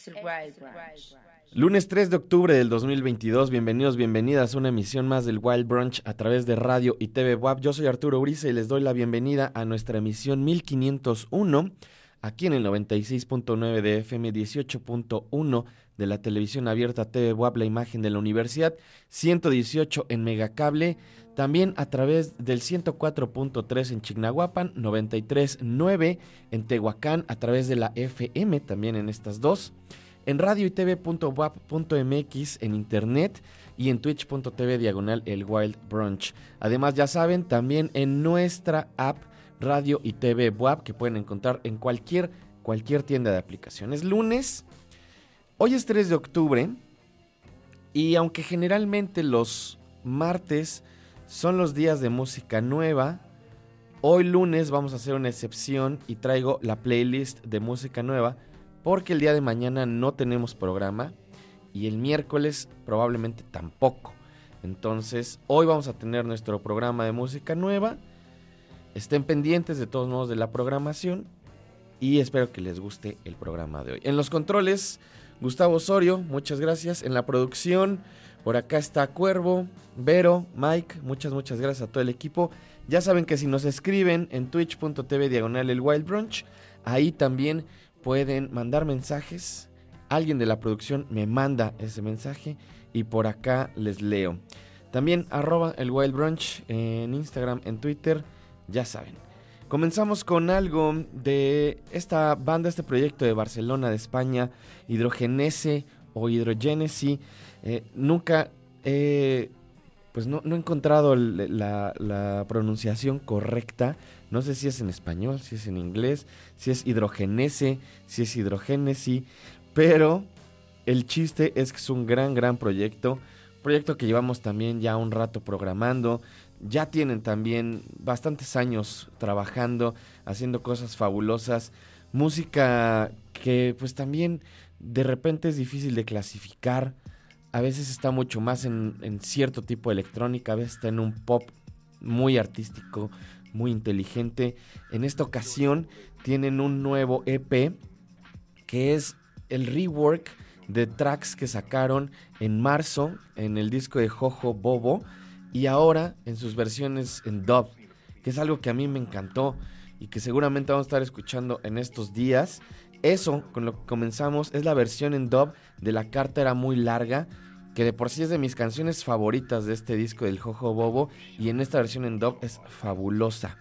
Es el Wild Brunch. Lunes 3 de octubre del 2022, bienvenidos, bienvenidas a una emisión más del Wild Brunch a través de radio y TV WAP. Yo soy Arturo Uriza y les doy la bienvenida a nuestra emisión 1501 aquí en el 96.9 de FM 18.1 de la televisión abierta TV WAP, la imagen de la universidad, 118 en Megacable, también a través del 104.3 en Chignahuapan, 93.9 en Tehuacán, a través de la FM, también en estas dos, en radio y tv.wap.mx en internet y en twitch.tv diagonal el Wild Brunch. Además, ya saben, también en nuestra app Radio y TV WAP que pueden encontrar en cualquier, cualquier tienda de aplicaciones. Lunes, hoy es 3 de octubre y aunque generalmente los martes son los días de música nueva. Hoy lunes vamos a hacer una excepción y traigo la playlist de música nueva porque el día de mañana no tenemos programa y el miércoles probablemente tampoco. Entonces hoy vamos a tener nuestro programa de música nueva. Estén pendientes de todos modos de la programación y espero que les guste el programa de hoy. En los controles, Gustavo Osorio, muchas gracias. En la producción, por acá está Cuervo, Vero, Mike, muchas, muchas gracias a todo el equipo. Ya saben que si nos escriben en twitch.tv diagonal el Wild Brunch, ahí también pueden mandar mensajes. Alguien de la producción me manda ese mensaje y por acá les leo. También arroba el Wild Brunch en Instagram, en Twitter, ya saben. Comenzamos con algo de esta banda, este proyecto de Barcelona, de España, Hidrogenese o Hidrogenesi. Eh, nunca he, pues no, he encontrado la, pronunciación correcta. No sé si es en español, si es en inglés, si es hidrogenese, si es hidrogénesi. Pero el chiste es que es un gran, gran proyecto. Proyecto que llevamos también ya un rato programando. Ya tienen también bastantes años trabajando, haciendo cosas fabulosas. Música que pues también de repente es difícil de clasificar a veces está mucho más en, cierto tipo de electrónica, a veces está en un pop muy artístico, muy inteligente. En esta ocasión tienen un nuevo EP que es el rework de tracks que sacaron en marzo en el disco de Jojo Bobo y ahora en sus versiones en dub, que es algo que a mí me encantó y que seguramente vamos a estar escuchando en estos días. Eso, con lo que comenzamos, es la versión en dub de La Carta era muy larga, que de por sí es de mis canciones favoritas de este disco del Jojo Bobo, y en esta versión en dub es fabulosa.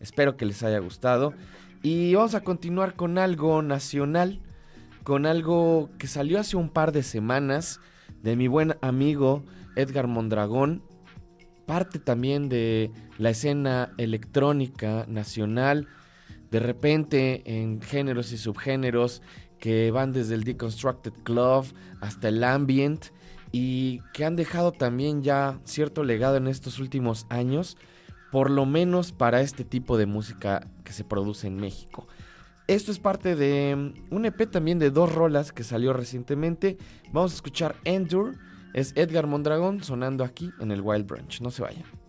Espero que les haya gustado. Y vamos a continuar con algo nacional, con algo que salió hace un par de semanas de mi buen amigo Edgar Mondragón, parte también de la escena electrónica nacional de repente en géneros y subgéneros que van desde el Deconstructed Club hasta el Ambient y que han dejado también ya cierto legado en estos últimos años, por lo menos para este tipo de música que se produce en México. Esto es parte de un EP también de dos rolas que salió recientemente. Vamos a escuchar Endure, es Edgar Mondragón sonando aquí en el Wild Branch. No se vayan.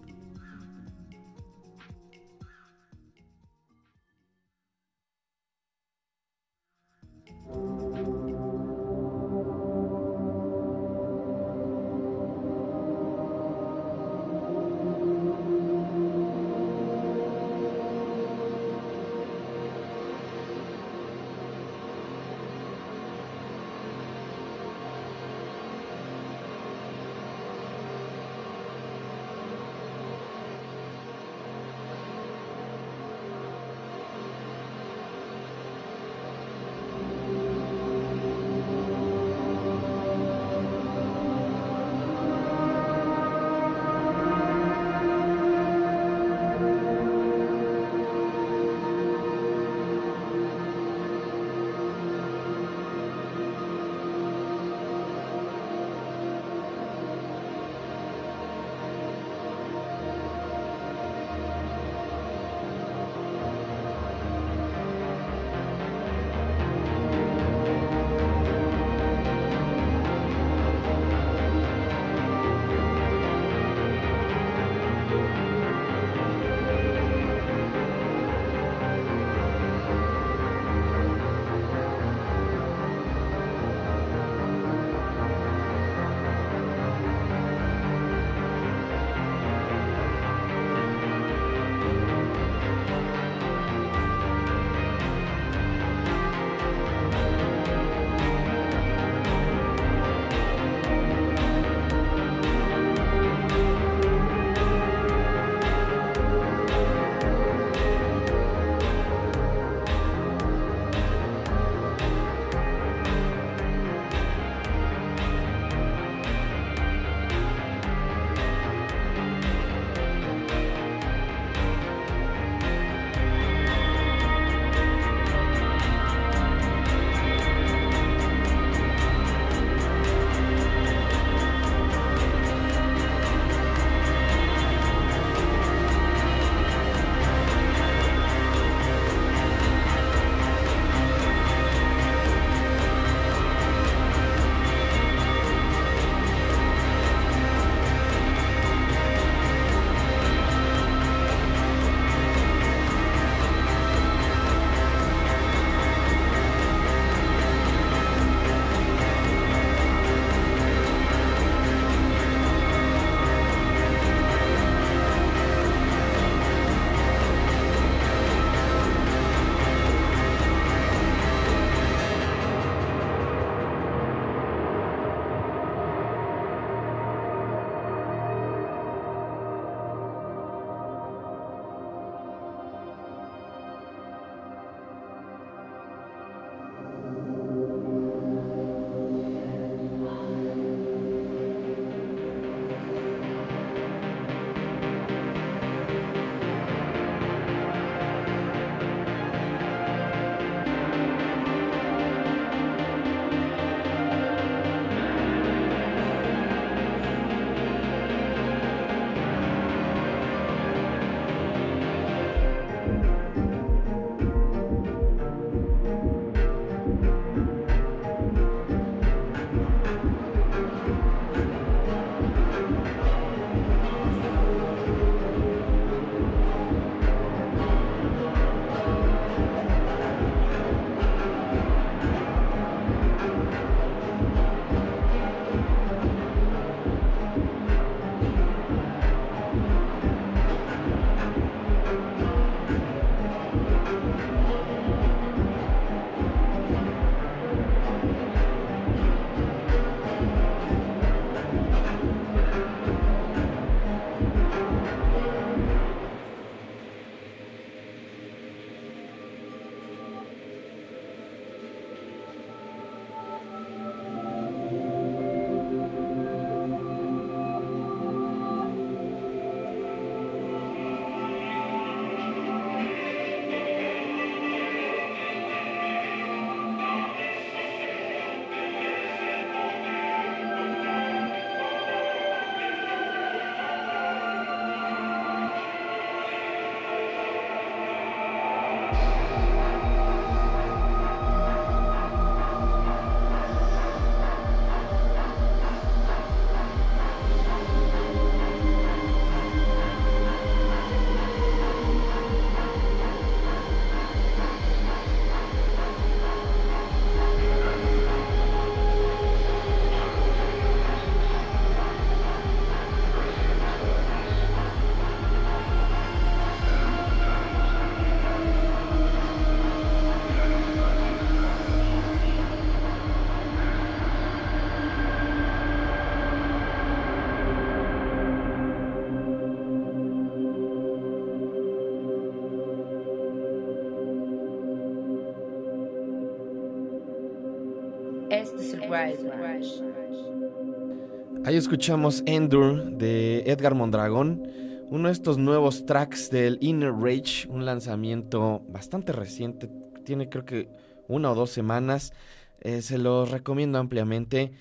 Ahí escuchamos Endure de Edgar Mondragón, uno de estos nuevos tracks del Inner Rage, un lanzamiento bastante reciente, tiene creo que una o dos semanas, eh, se los recomiendo ampliamente.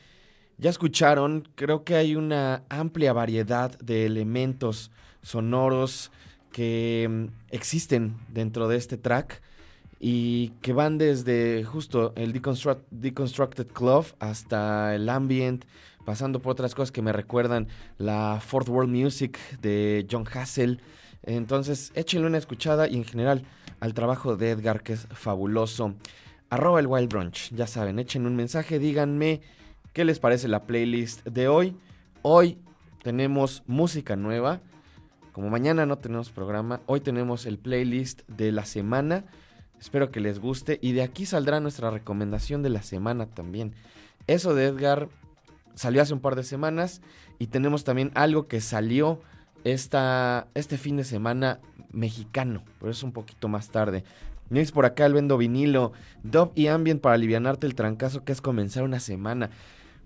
Ya escucharon, creo que hay una amplia variedad de elementos sonoros que mm, existen dentro de este track y que van desde justo el Deconstructed Club hasta el ambient, pasando por otras cosas que me recuerdan la Fourth World Music de John Hassel. Entonces, échenle una escuchada y en general al trabajo de Edgar, que es fabuloso. Arroba el Wild Brunch, ya saben, echen un mensaje, díganme qué les parece la playlist de hoy. Hoy tenemos música nueva. Como mañana no tenemos programa, hoy tenemos el playlist de la semana. Espero que les guste y de aquí saldrá nuestra recomendación de la semana también. Eso de Edgar salió hace un par de semanas y tenemos también algo que salió esta, este fin de semana mexicano, pero es un poquito más tarde. Nils por acá el vendo vinilo, Dove y Ambient para alivianarte el trancazo que es comenzar una semana.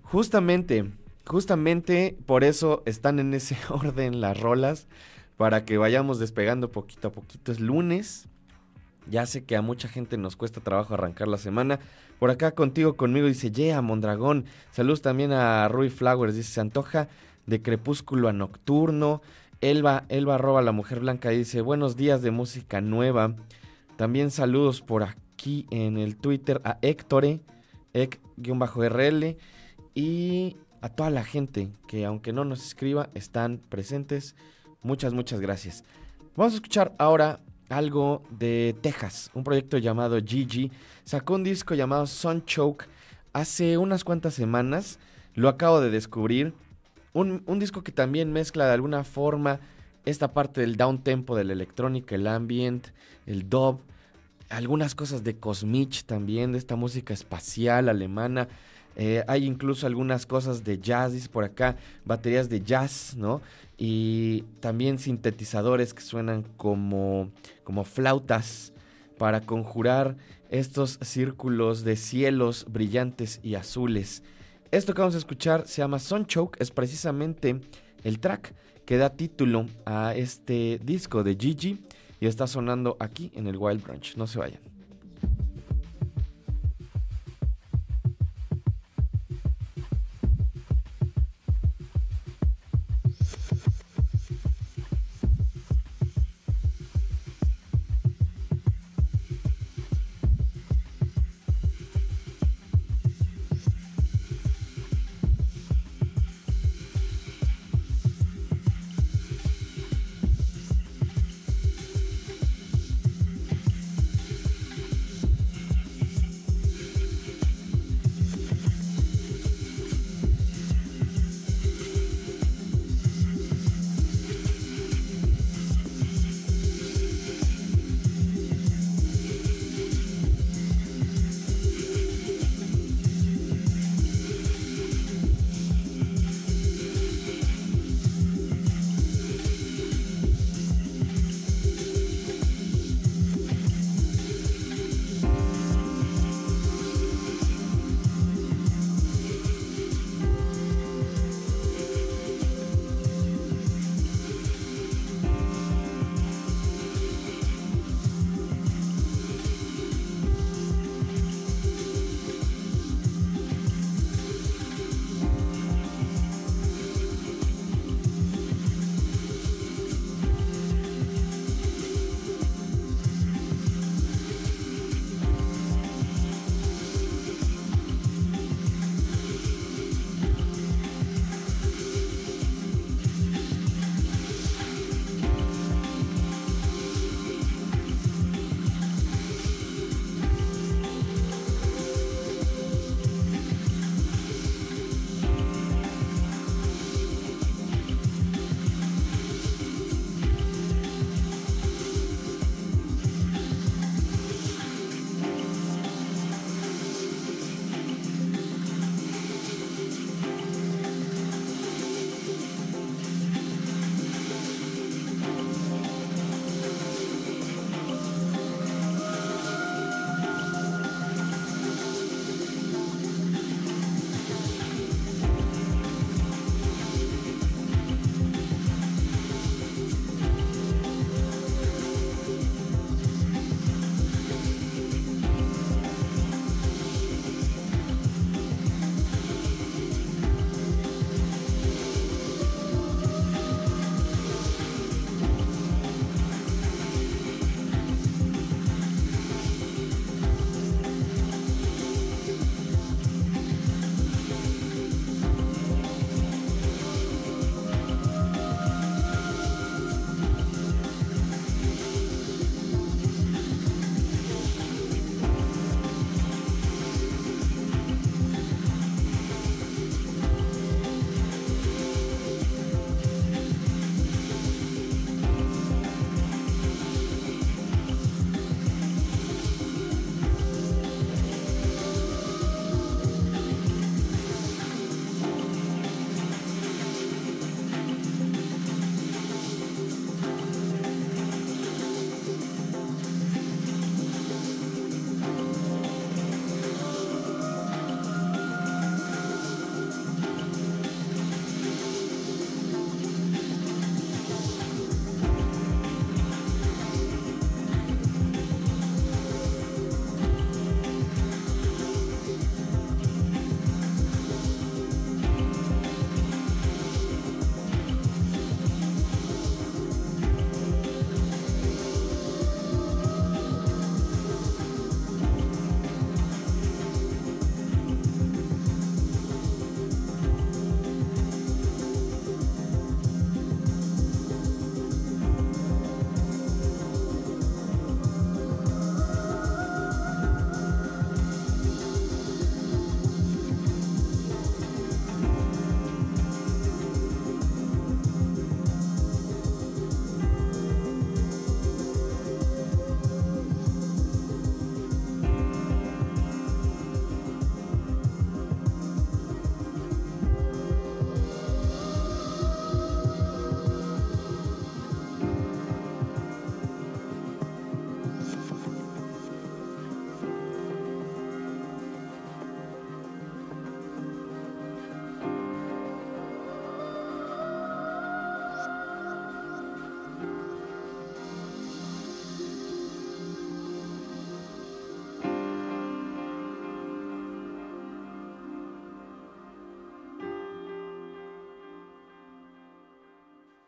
Justamente, justamente por eso están en ese orden las rolas, para que vayamos despegando poquito a poquito. Es lunes, ya sé que a mucha gente nos cuesta trabajo arrancar la semana. Por acá contigo, conmigo, dice Yeah, Mondragón. Saludos también a Rui Flowers, dice, se antoja de crepúsculo a nocturno. Elba, Elba roba la mujer blanca, dice, buenos días de música nueva. También saludos por aquí en el Twitter a Héctore, Ec-RL, y a toda la gente que aunque no nos escriba, están presentes. Muchas, muchas gracias. Vamos a escuchar ahora algo de Texas, un proyecto llamado Gigi. Sacó un disco llamado Sun Choke hace unas cuantas semanas. Lo acabo de descubrir. Un, un, disco que también mezcla de alguna forma esta parte del down tempo de la electrónica, el ambient, el dub, algunas cosas de Cosmich también, de esta música espacial alemana. Eh, hay incluso algunas cosas de jazz, por acá, baterías de jazz, ¿no? Y también sintetizadores que suenan como, como flautas para conjurar estos círculos de cielos brillantes y azules. Esto que vamos a escuchar se llama Sunchoke, es precisamente el track que da título a este disco de Gigi y está sonando aquí en el Wild Branch. No se vayan.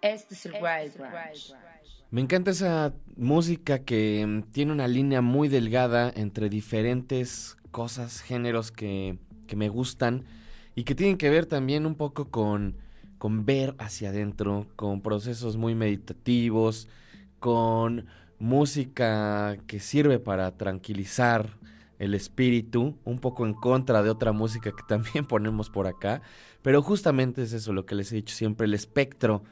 Este es el Wild Branch. Me encanta esa música que mm, tiene una línea muy delgada entre diferentes cosas, géneros que, que me gustan y que tienen que ver también un poco con, con ver hacia adentro, con procesos muy meditativos, con música que sirve para tranquilizar el espíritu, un poco en contra de otra música que también ponemos por acá, pero justamente es eso lo que les he dicho siempre, el espectro,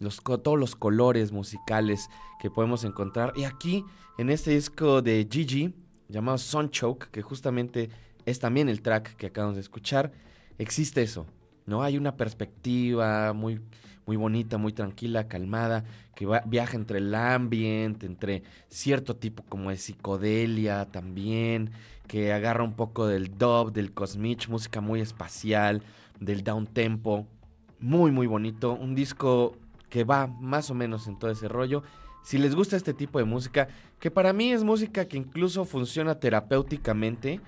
los, todos los colores musicales que podemos encontrar. Y aquí, en este disco de Gigi, llamado Sunchoke, que justamente es también el track que acabamos de escuchar, existe eso, ¿no? Hay una perspectiva muy, muy bonita, muy tranquila, calmada, que viaja entre el ambiente, entre cierto tipo como de psicodelia también, que agarra un poco del dub, del cosmich, música muy espacial, del down tempo, muy muy bonito, un disco que va más o menos en todo ese rollo. Si les gusta este tipo de música, que para mí es música que incluso funciona terapéuticamente,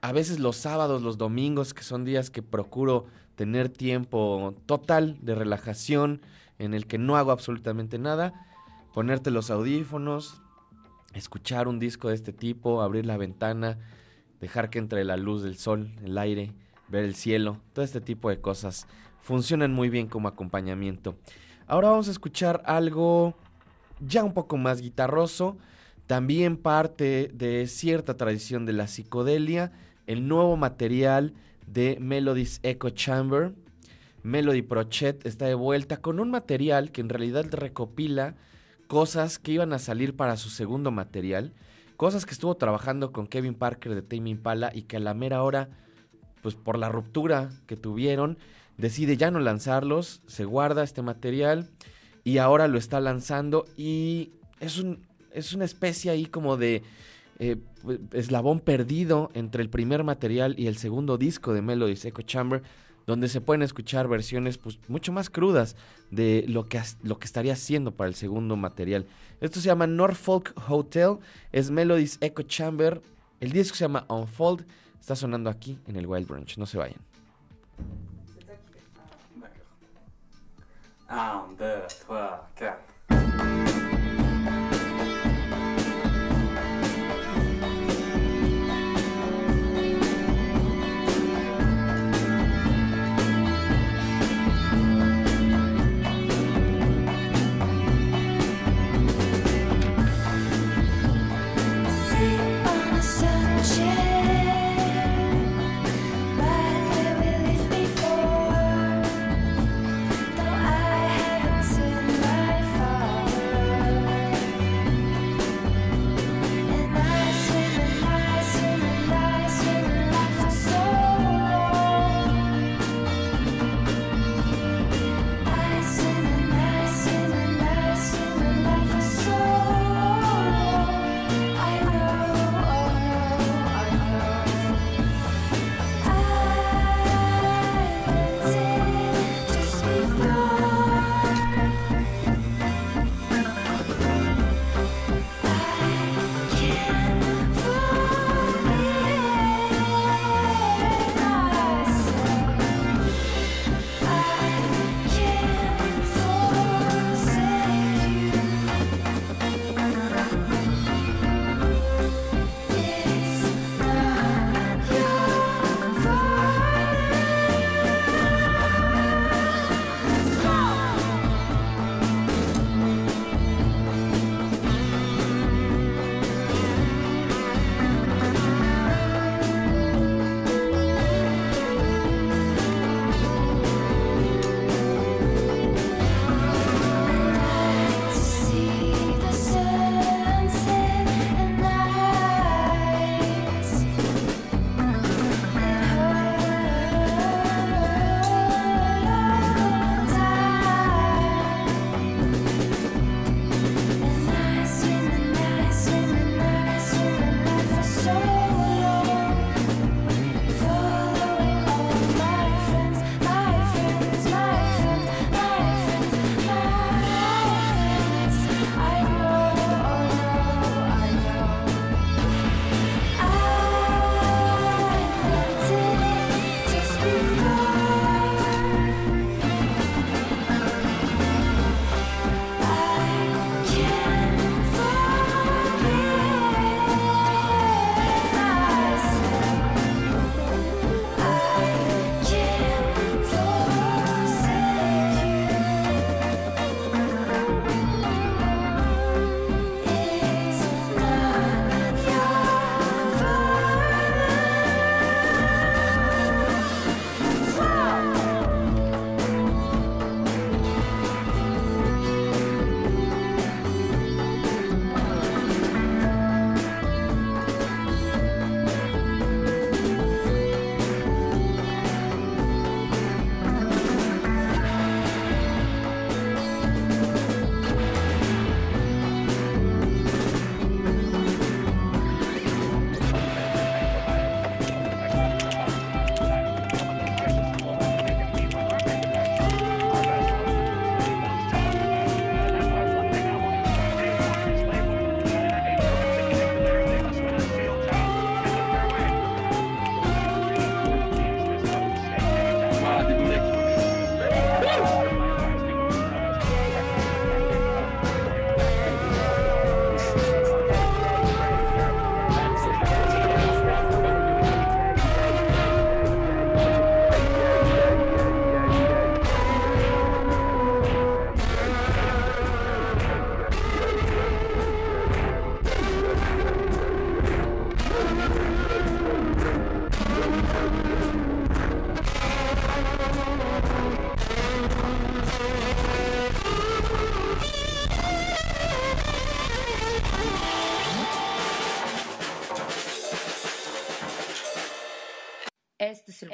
a veces los sábados, los domingos, que son días que procuro tener tiempo total de relajación, en el que no hago absolutamente nada, ponerte los audífonos, escuchar un disco de este tipo, abrir la ventana, dejar que entre la luz del sol, el aire, ver el cielo, todo este tipo de cosas funcionan muy bien como acompañamiento. Ahora vamos a escuchar algo ya un poco más guitarroso, también parte de cierta tradición de la psicodelia, el nuevo material de Melody's Echo Chamber. Melody Prochet está de vuelta con un material que en realidad recopila cosas que iban a salir para su segundo material, cosas que estuvo trabajando con Kevin Parker de Tame Impala y que a la mera hora, pues por la ruptura que tuvieron, decide ya no lanzarlos, se guarda este material y ahora lo está lanzando y es, un, es una especie ahí como de eh, eslabón perdido entre el primer material y el segundo disco de Melody Echo Chamber, donde se pueden escuchar versiones pues, mucho más crudas de lo que, lo que estaría haciendo para el segundo material. Esto se llama Norfolk Hotel, es Melody's Echo Chamber, el disco se llama Unfold, está sonando aquí en el Wild Branch, no se vayan. Un, deux, trois, quatre.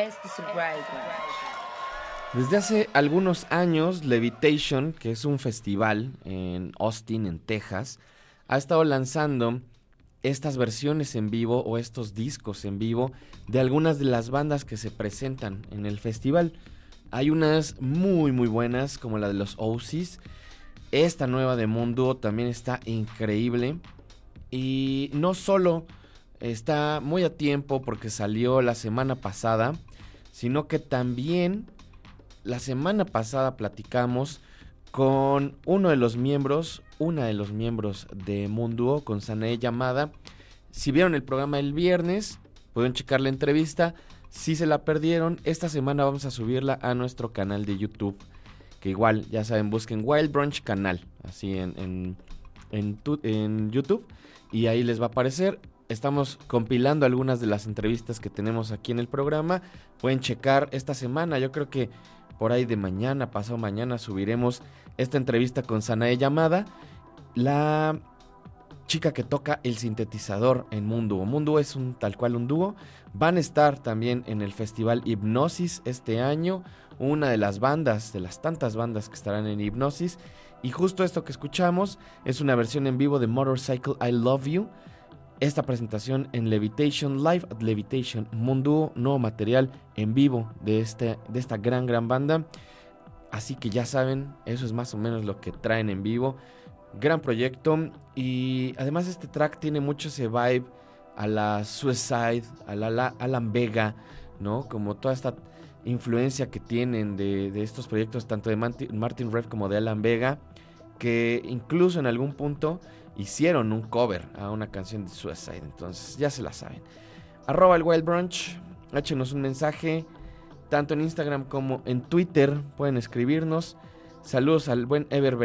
Este es Wild Desde hace algunos años, Levitation, que es un festival en Austin, en Texas, ha estado lanzando estas versiones en vivo o estos discos en vivo de algunas de las bandas que se presentan en el festival. Hay unas muy muy buenas como la de los Oasis. Esta nueva de Mundo también está increíble. Y no solo está muy a tiempo porque salió la semana pasada, sino que también la semana pasada platicamos con uno de los miembros, una de los miembros de Mundo, con Sanae Llamada. Si vieron el programa el viernes, pueden checar la entrevista. Si se la perdieron, esta semana vamos a subirla a nuestro canal de YouTube. Que igual, ya saben, busquen Wild Brunch Canal, así en, en, en YouTube. Y ahí les va a aparecer. Estamos compilando algunas de las entrevistas que tenemos aquí en el programa. Pueden checar esta semana. Yo creo que por ahí de mañana, pasado mañana, subiremos esta entrevista con Sanae Llamada, la chica que toca el sintetizador en Mundo. Mundo es un tal cual un dúo. Van a estar también en el festival Hipnosis este año, una de las bandas, de las tantas bandas que estarán en Hipnosis. Y justo esto que escuchamos es una versión en vivo de Motorcycle I Love You esta presentación en Levitation Live at Levitation, Mundo, nuevo material en vivo de, este, de esta gran, gran banda. Así que ya saben, eso es más o menos lo que traen en vivo. Gran proyecto y además este track tiene mucho ese vibe a la Suicide, a la, Alan Vega, ¿no? Como toda esta influencia que tienen de, de estos proyectos, tanto de Martin Rev como de Alan Vega, que incluso en algún punto hicieron un cover a una canción de Suicide. Entonces ya se la saben. Arroba el Wild Brunch. Échenos un mensaje. Tanto en Instagram como en Twitter. Pueden escribirnos. Saludos al buen Ever.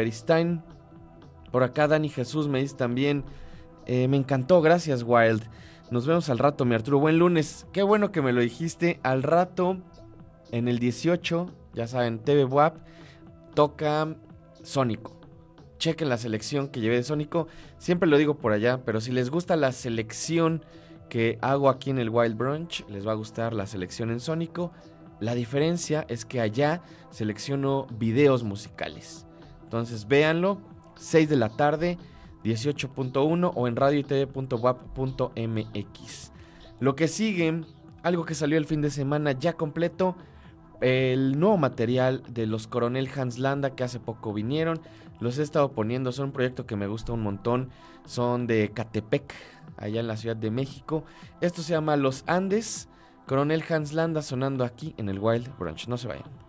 Por acá Dani Jesús me dice también. Eh, me encantó. Gracias Wild. Nos vemos al rato, mi Arturo. Buen lunes. Qué bueno que me lo dijiste. Al rato, en el 18, ya saben, TV WAP, toca Sónico chequen la selección que llevé de Sónico. Siempre lo digo por allá, pero si les gusta la selección que hago aquí en el Wild Brunch, les va a gustar la selección en Sónico. La diferencia es que allá selecciono videos musicales. Entonces véanlo, 6 de la tarde, 18.1 o en radio mx Lo que sigue, algo que salió el fin de semana ya completo, el nuevo material de los Coronel Hans Landa que hace poco vinieron. Los he estado poniendo, son un proyecto que me gusta un montón. Son de Catepec, allá en la Ciudad de México. Esto se llama Los Andes. Coronel Hans Landa sonando aquí en el Wild Brunch. No se vayan.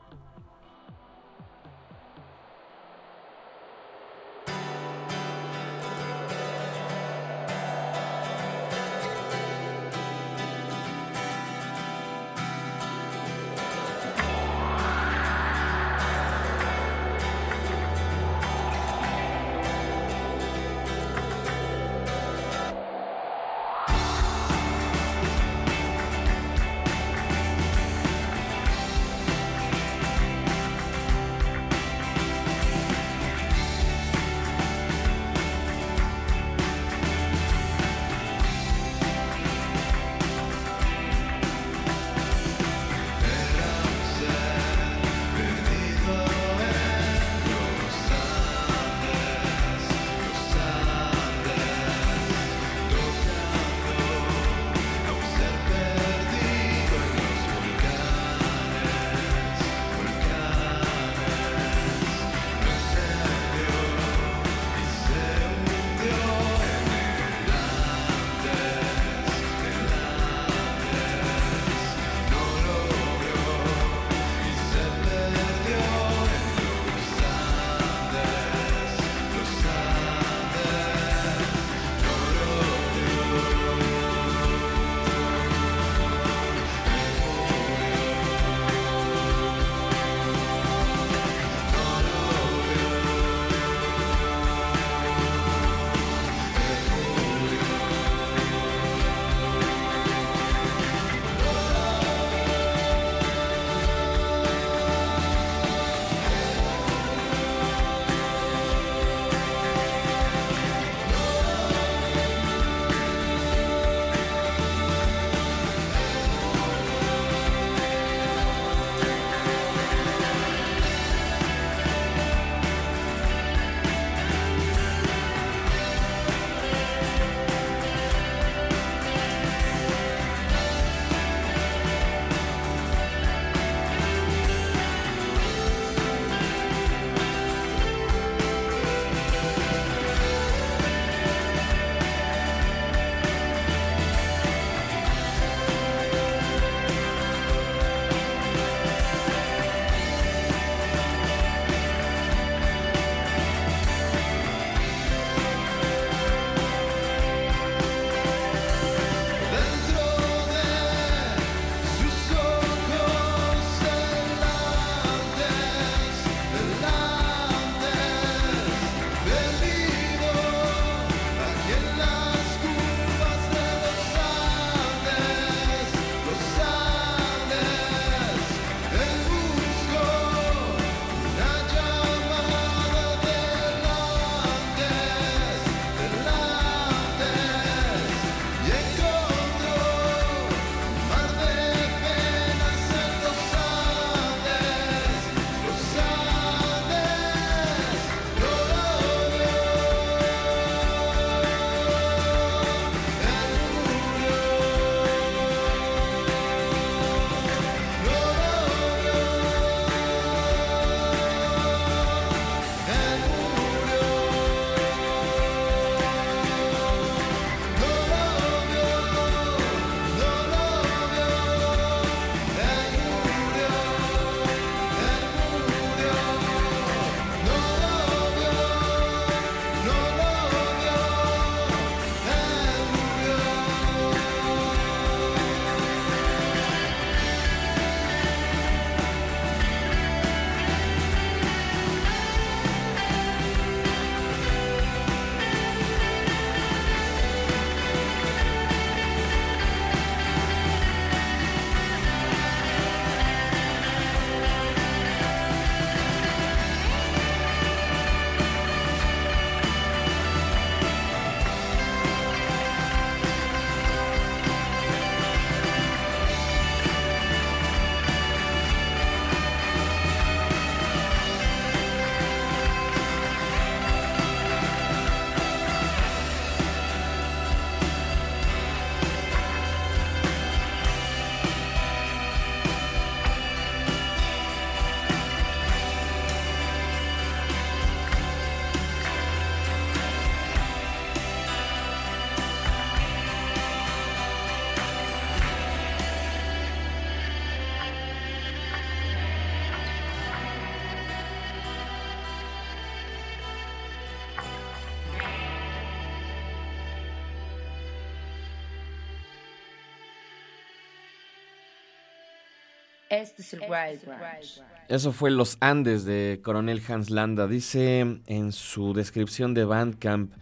Este es el Wild Branch. Eso fue Los Andes de Coronel Hans Landa. Dice en su descripción de Bandcamp,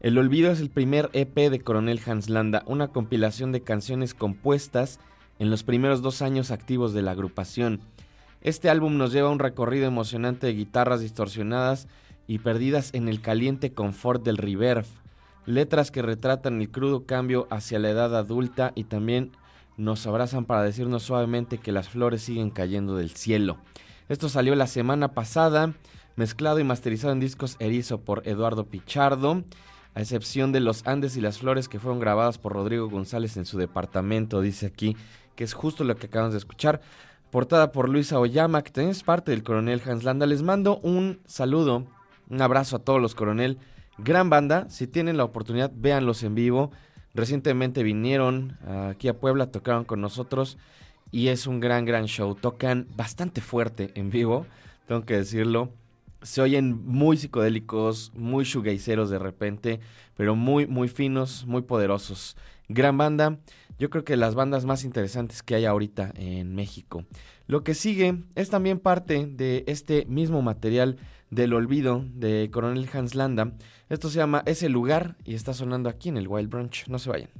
El Olvido es el primer EP de Coronel Hans Landa, una compilación de canciones compuestas en los primeros dos años activos de la agrupación. Este álbum nos lleva a un recorrido emocionante de guitarras distorsionadas y perdidas en el caliente confort del reverb, letras que retratan el crudo cambio hacia la edad adulta y también nos abrazan para decirnos suavemente que las flores siguen cayendo del cielo. Esto salió la semana pasada, mezclado y masterizado en discos Erizo por Eduardo Pichardo, a excepción de Los Andes y las Flores que fueron grabadas por Rodrigo González en su departamento, dice aquí, que es justo lo que acabamos de escuchar. Portada por Luisa Oyama, que también parte del coronel Hans Landa. Les mando un saludo, un abrazo a todos los coronel. Gran banda, si tienen la oportunidad, véanlos en vivo. Recientemente vinieron aquí a Puebla, tocaron con nosotros y es un gran, gran show. Tocan bastante fuerte en vivo, tengo que decirlo. Se oyen muy psicodélicos, muy shoegazeros de repente, pero muy, muy finos, muy poderosos. Gran banda, yo creo que las bandas más interesantes que hay ahorita en México. Lo que sigue es también parte de este mismo material del olvido de Coronel Hans Landa. Esto se llama Ese lugar y está sonando aquí en el Wild Brunch. No se vayan.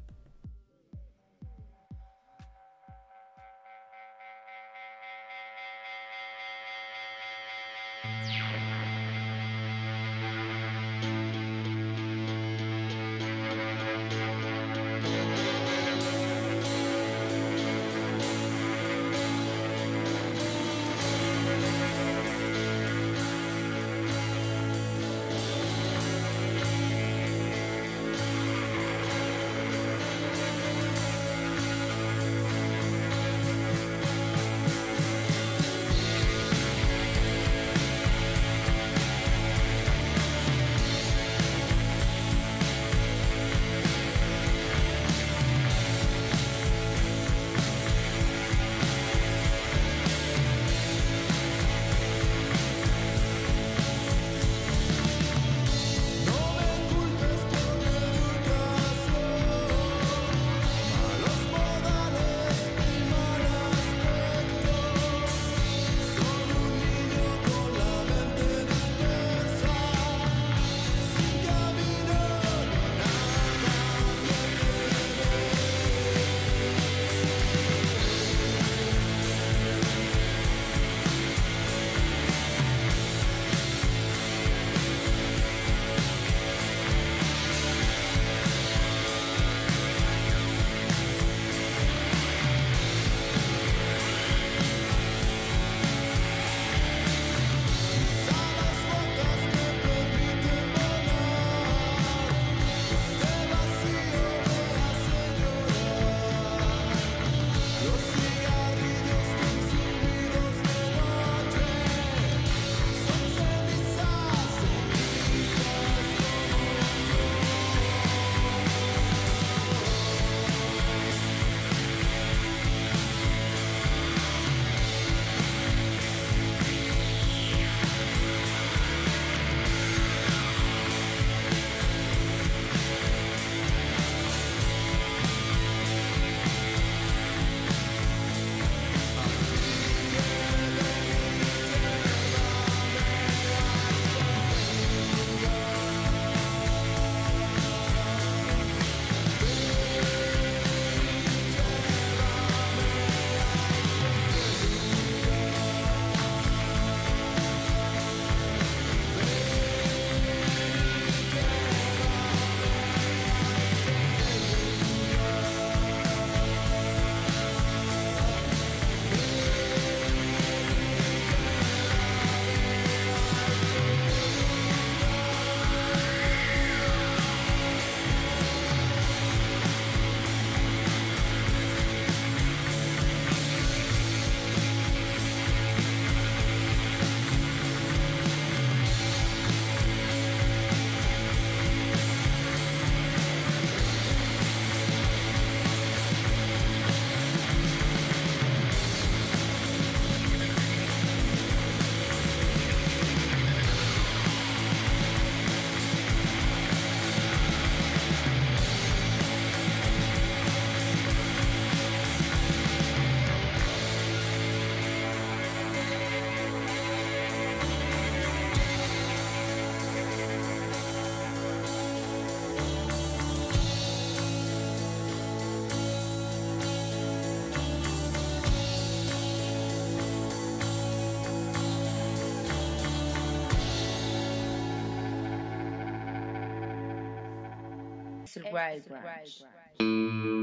Es el Wild Branch. Este es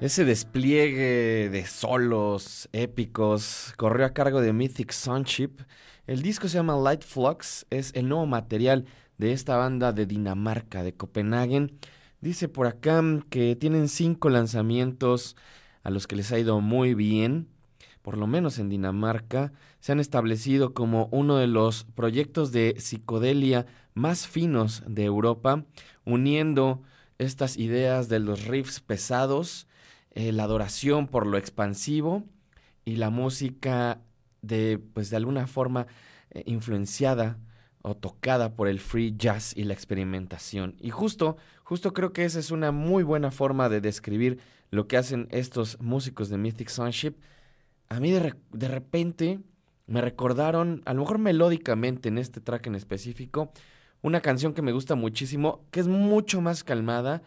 Ese despliegue de solos épicos corrió a cargo de Mythic Sunship. El disco se llama Light Flux, es el nuevo material de esta banda de Dinamarca, de Copenhague. Dice por acá que tienen cinco lanzamientos a los que les ha ido muy bien, por lo menos en Dinamarca. Se han establecido como uno de los proyectos de psicodelia más finos de Europa, uniendo estas ideas de los riffs pesados, eh, la adoración por lo expansivo y la música de, pues de alguna forma eh, influenciada o tocada por el free jazz y la experimentación. Y justo, justo creo que esa es una muy buena forma de describir lo que hacen estos músicos de Mythic Sunship. A mí de, de repente me recordaron, a lo mejor melódicamente en este track en específico, una canción que me gusta muchísimo, que es mucho más calmada,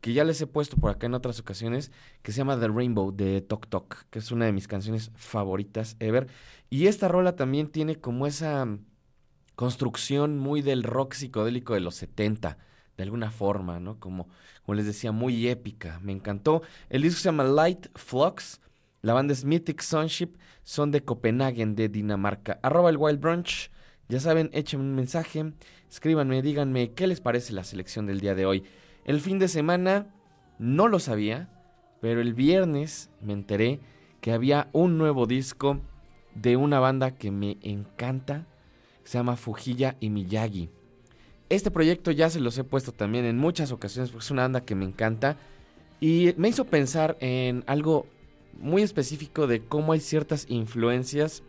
que ya les he puesto por acá en otras ocasiones, que se llama The Rainbow de Tok Tok, que es una de mis canciones favoritas ever. Y esta rola también tiene como esa construcción muy del rock psicodélico de los 70, de alguna forma, ¿no? Como, como les decía, muy épica. Me encantó. El disco se llama Light Flux. La banda es Mythic Sunship. Son de Copenhague, de Dinamarca. Arroba el Wild Brunch. Ya saben, échenme un mensaje, escríbanme, díganme qué les parece la selección del día de hoy. El fin de semana no lo sabía, pero el viernes me enteré que había un nuevo disco de una banda que me encanta, se llama Fujilla y Miyagi. Este proyecto ya se los he puesto también en muchas ocasiones porque es una banda que me encanta y me hizo pensar en algo muy específico de cómo hay ciertas influencias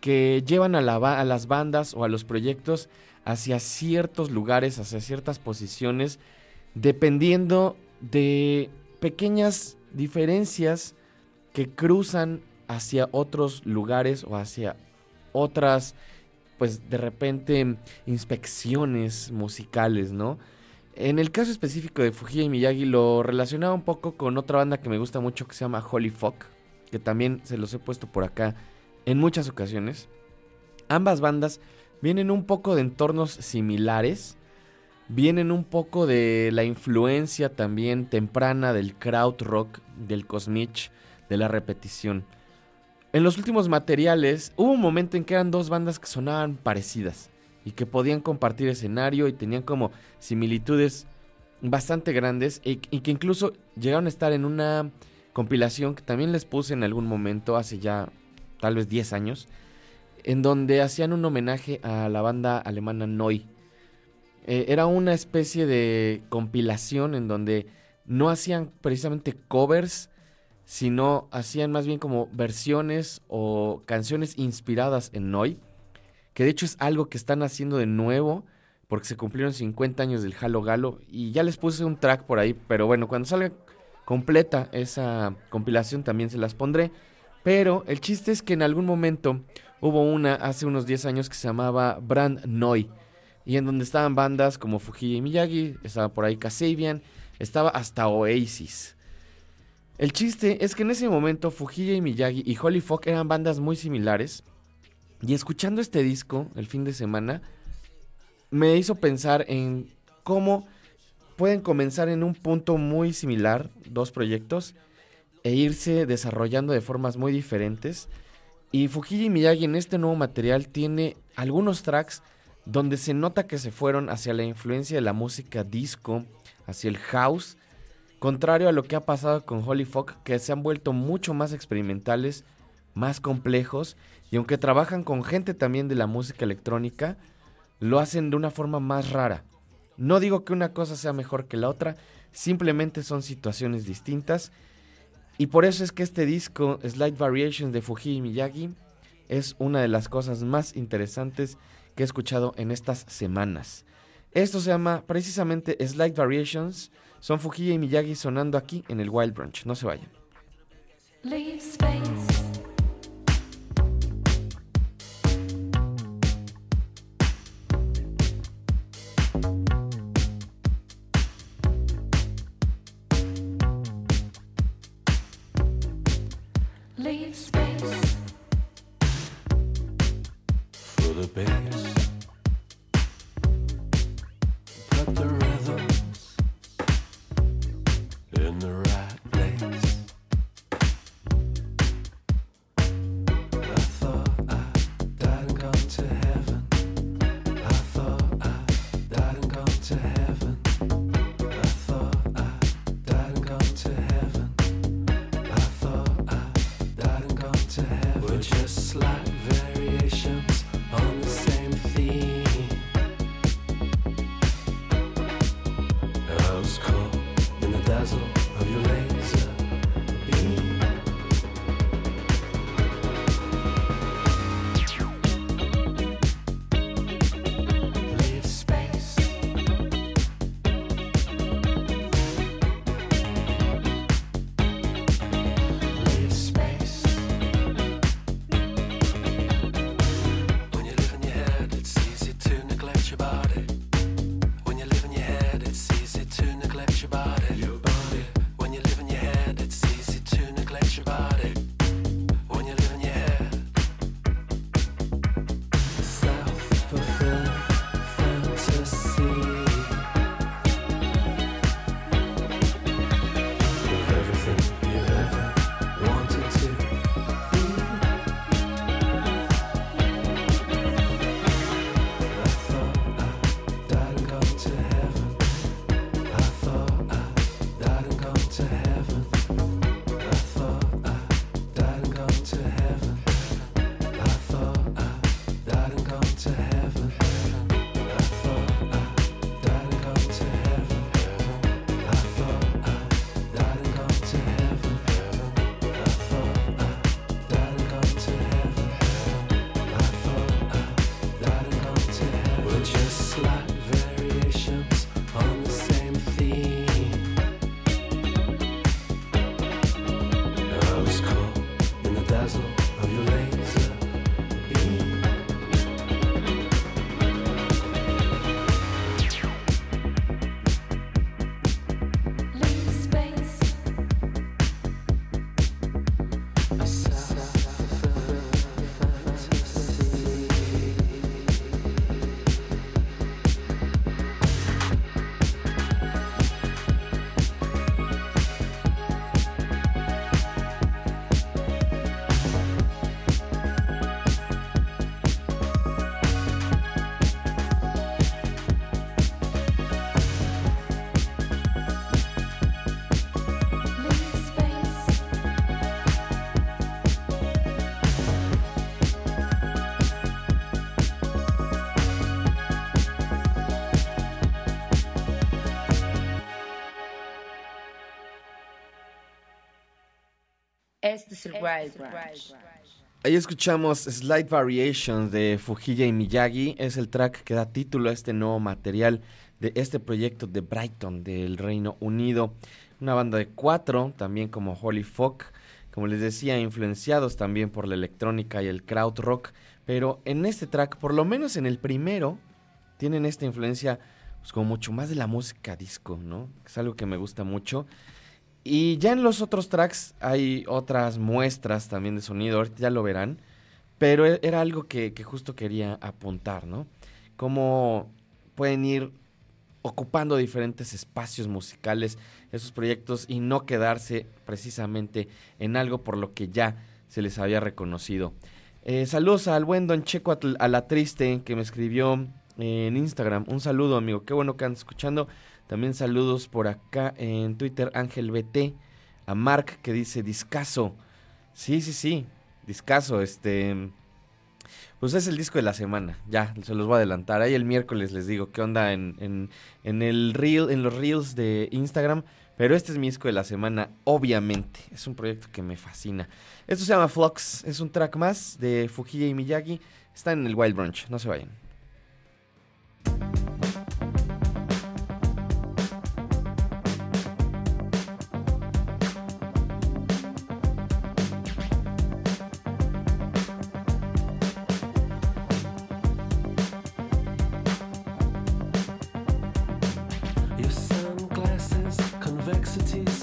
que llevan a, las bandas o a los proyectos hacia ciertos lugares, hacia ciertas posiciones, dependiendo de pequeñas diferencias que cruzan hacia otros lugares o hacia otras, pues de repente, inspecciones musicales, ¿no? En el caso específico de Fujii y Miyagi lo relacionaba un poco con otra banda que me gusta mucho que se llama Holy Fuck, que también se los he puesto por acá en muchas ocasiones. Ambas bandas vienen un poco de entornos similares, vienen un poco de la influencia también temprana del crowd rock, del cosmich, de la repetición. En los últimos materiales hubo un momento en que eran dos bandas que sonaban parecidas y que podían compartir escenario y tenían como similitudes bastante grandes y, y que incluso llegaron a estar en una compilación que también les puse en algún momento hace ya tal vez 10 años, en donde hacían un homenaje a la banda alemana Neu. Eh, era una especie de compilación en donde no hacían precisamente covers, sino hacían más bien como versiones o canciones inspiradas en Neu, que de hecho es algo que están haciendo de nuevo, porque se cumplieron 50 años del Halo Galo, y ya les puse un track por ahí, pero bueno, cuando salga completa esa compilación también se las pondré. Pero el chiste es que en algún momento hubo una hace unos 10 años que se llamaba Brand Noi. Y en donde estaban bandas como Fujii y Miyagi, estaba por ahí Kasabian, estaba hasta Oasis. El chiste es que en ese momento Fujii y Miyagi y Holy Fuck eran bandas muy similares. Y escuchando este disco el fin de semana, me hizo pensar en cómo pueden comenzar en un punto muy similar dos proyectos e irse desarrollando de formas muy diferentes. Y Fujii Miyagi en este nuevo material tiene algunos tracks donde se nota que se fueron hacia la influencia de la música disco, hacia el house, contrario a lo que ha pasado con Holy Fuck, que se han vuelto mucho más experimentales, más complejos, y aunque trabajan con gente también de la música electrónica, lo hacen de una forma más rara. No digo que una cosa sea mejor que la otra, simplemente son situaciones distintas y por eso es que este disco, Slight Variations de Fujii Miyagi, es una de las cosas más interesantes que he escuchado en estas semanas. Esto se llama precisamente Slight Variations. Son Fujii y Miyagi sonando aquí en el Wild Branch. No se vayan. Este dazzle of your laser. Ahí escuchamos Slight Variations de Fujilla y Miyagi. Es el track que da título a este nuevo material de este proyecto de Brighton del Reino Unido. Una banda de cuatro, también como Holy Folk. Como les decía, influenciados también por la electrónica y el crowd rock. Pero en este track, por lo menos en el primero, tienen esta influencia pues, como mucho más de la música disco, ¿no? Es algo que me gusta mucho. Y ya en los otros tracks hay otras muestras también de sonido, ya lo verán, pero e, era algo que, justo quería apuntar, ¿no? Cómo pueden ir ocupando diferentes espacios musicales esos proyectos y no quedarse precisamente en algo por lo que ya se les había reconocido. Eh, saludos al buen Don Checo a la triste que me escribió en Instagram. Un saludo, amigo. Qué bueno que andan escuchando. También saludos por acá en Twitter, Ángel BT, a Mark que dice discaso. Sí, sí, sí, discaso, este... Pues es el disco de la semana, ya, se los voy a adelantar. Ahí el miércoles les digo qué onda en, en, el reel, en los reels de Instagram. Pero este es mi disco de la semana, obviamente. Es un proyecto que me fascina. Esto se llama Flux, es un track más de Fujilla y Miyagi. Está en el Wild Brunch, no se vayan. perplexities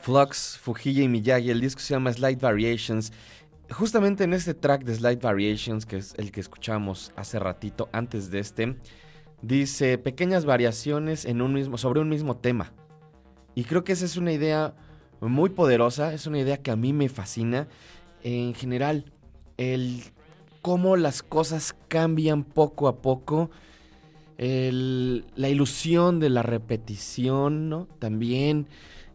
Flux, Fujilla y Miyagi, el disco se llama Slight Variations. Justamente en este track de Slight Variations, que es el que escuchamos hace ratito antes de este, dice pequeñas variaciones en un mismo, sobre un mismo tema. Y creo que esa es una idea muy poderosa, es una idea que a mí me fascina. En general, el cómo las cosas cambian poco a poco. La ilusión de la repetición, ¿no? También.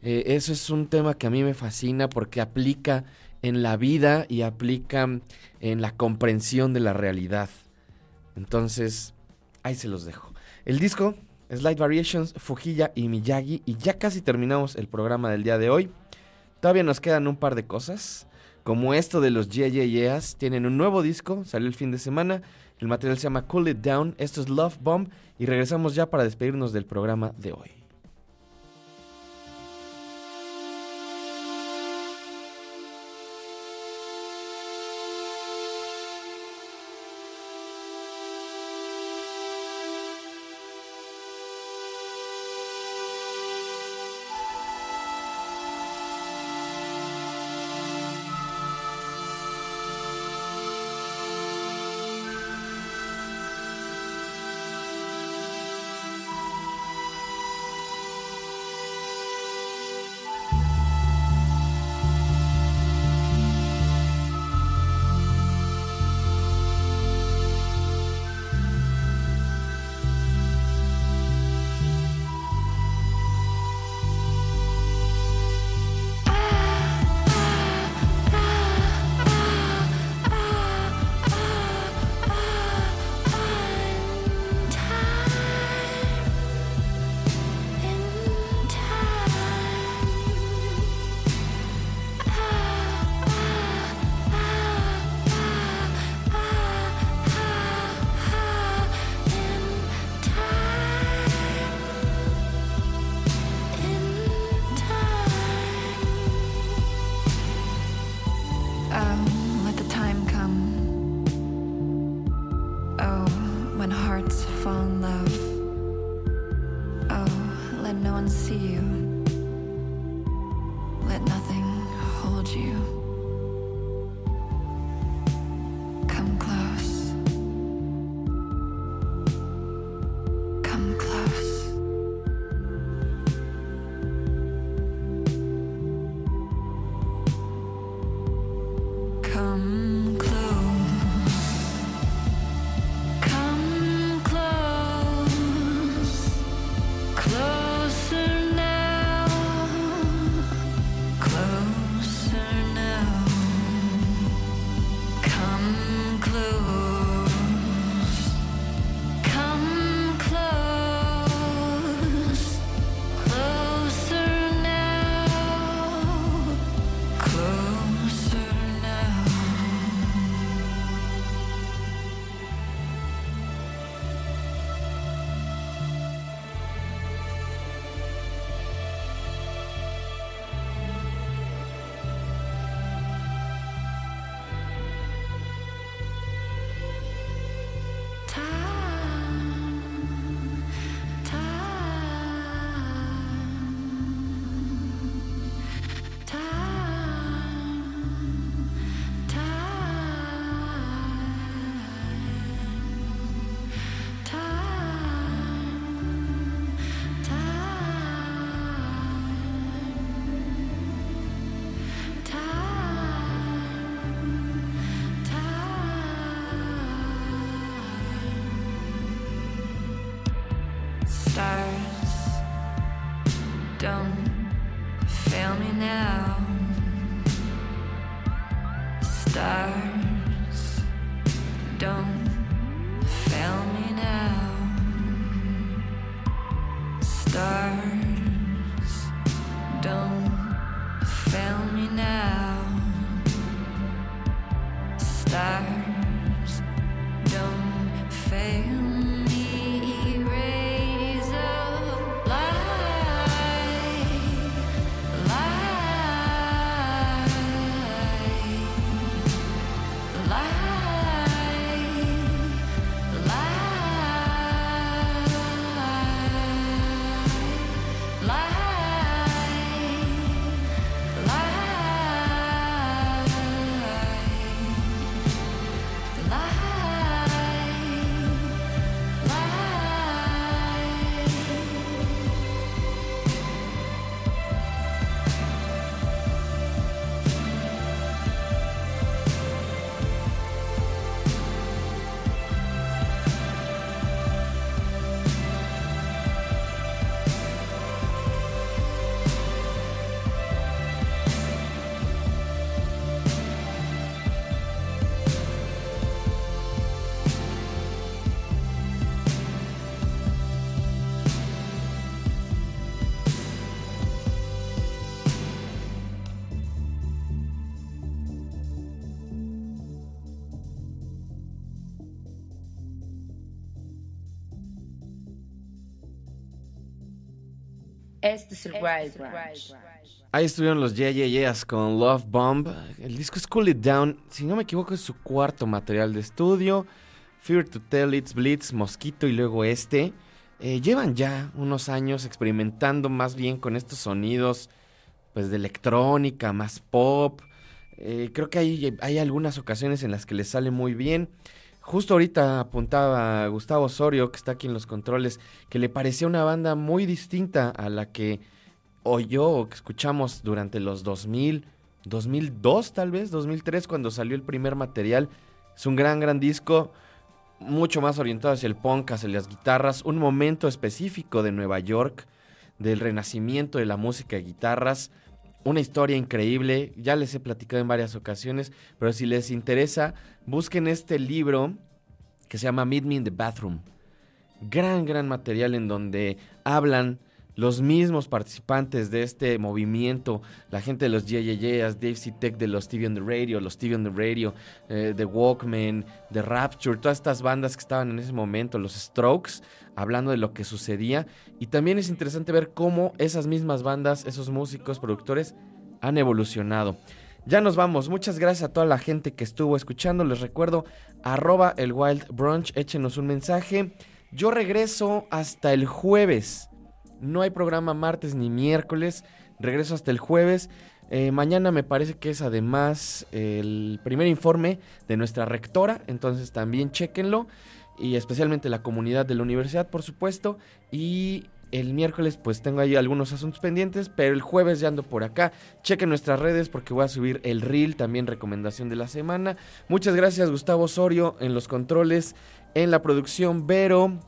Eh, eso es un tema que a mí me fascina porque aplica en la vida y aplica en la comprensión de la realidad. Entonces, ahí se los dejo. El disco, Slide Variations, Fujilla y Miyagi. Y ya casi terminamos el programa del día de hoy. Todavía nos quedan un par de cosas como esto de los Yeah tienen un nuevo disco, salió el fin de semana. El material se llama Cool It Down. Esto es Love Bomb. Y regresamos ya para despedirnos del programa de hoy. Ahí estuvieron los Yeah Yeah Yeahs con Love Bomb. El disco es Cool It Down. Si no me equivoco, es su cuarto material de estudio. Fear to Tell, It's Blitz, Mosquito y luego este. Eh, llevan ya unos años experimentando más bien con estos sonidos pues de electrónica, más pop. Eh, creo que hay, hay algunas ocasiones en las que les sale muy bien. Justo ahorita apuntaba Gustavo Osorio, que está aquí en los controles, que le parecía una banda muy distinta a la que oyó o que escuchamos durante los 2000, 2002 tal vez, 2003 cuando salió el primer material. Es un gran, gran disco, mucho más orientado hacia el punk, hacia las guitarras, un momento específico de Nueva York, del renacimiento de la música de guitarras. Una historia increíble, ya les he platicado en varias ocasiones, pero si les interesa, busquen este libro que se llama Meet Me in the Bathroom. Gran, gran material en donde hablan los mismos participantes de este movimiento, la gente de los JJJs, Dave C. Tech de los TV on the Radio, los TV on the Radio, eh, The Walkman, The Rapture, todas estas bandas que estaban en ese momento, los Strokes, hablando de lo que sucedía. Y también es interesante ver cómo esas mismas bandas, esos músicos, productores, han evolucionado. Ya nos vamos. Muchas gracias a toda la gente que estuvo escuchando. Les recuerdo, arroba el Wild Brunch, échenos un mensaje. Yo regreso hasta el jueves. No hay programa martes ni miércoles. Regreso hasta el jueves. Eh, mañana me parece que es además el primer informe de nuestra rectora. Entonces también chequenlo. Y especialmente la comunidad de la universidad, por supuesto. Y el miércoles pues tengo ahí algunos asuntos pendientes, pero el jueves ya ando por acá. Chequen nuestras redes porque voy a subir el reel, también recomendación de la semana. Muchas gracias Gustavo Osorio en los controles, en la producción, Vero,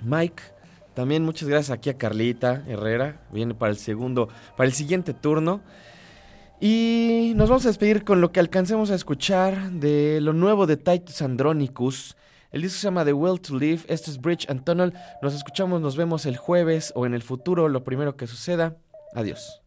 Mike. También muchas gracias aquí a Carlita Herrera, viene para el segundo, para el siguiente turno. Y nos vamos a despedir con lo que alcancemos a escuchar de lo nuevo de Titus Andronicus. El disco se llama The Will to Live. Esto es Bridge and Tunnel. Nos escuchamos, nos vemos el jueves o en el futuro, lo primero que suceda. Adiós.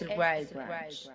Este es el Wild Branch.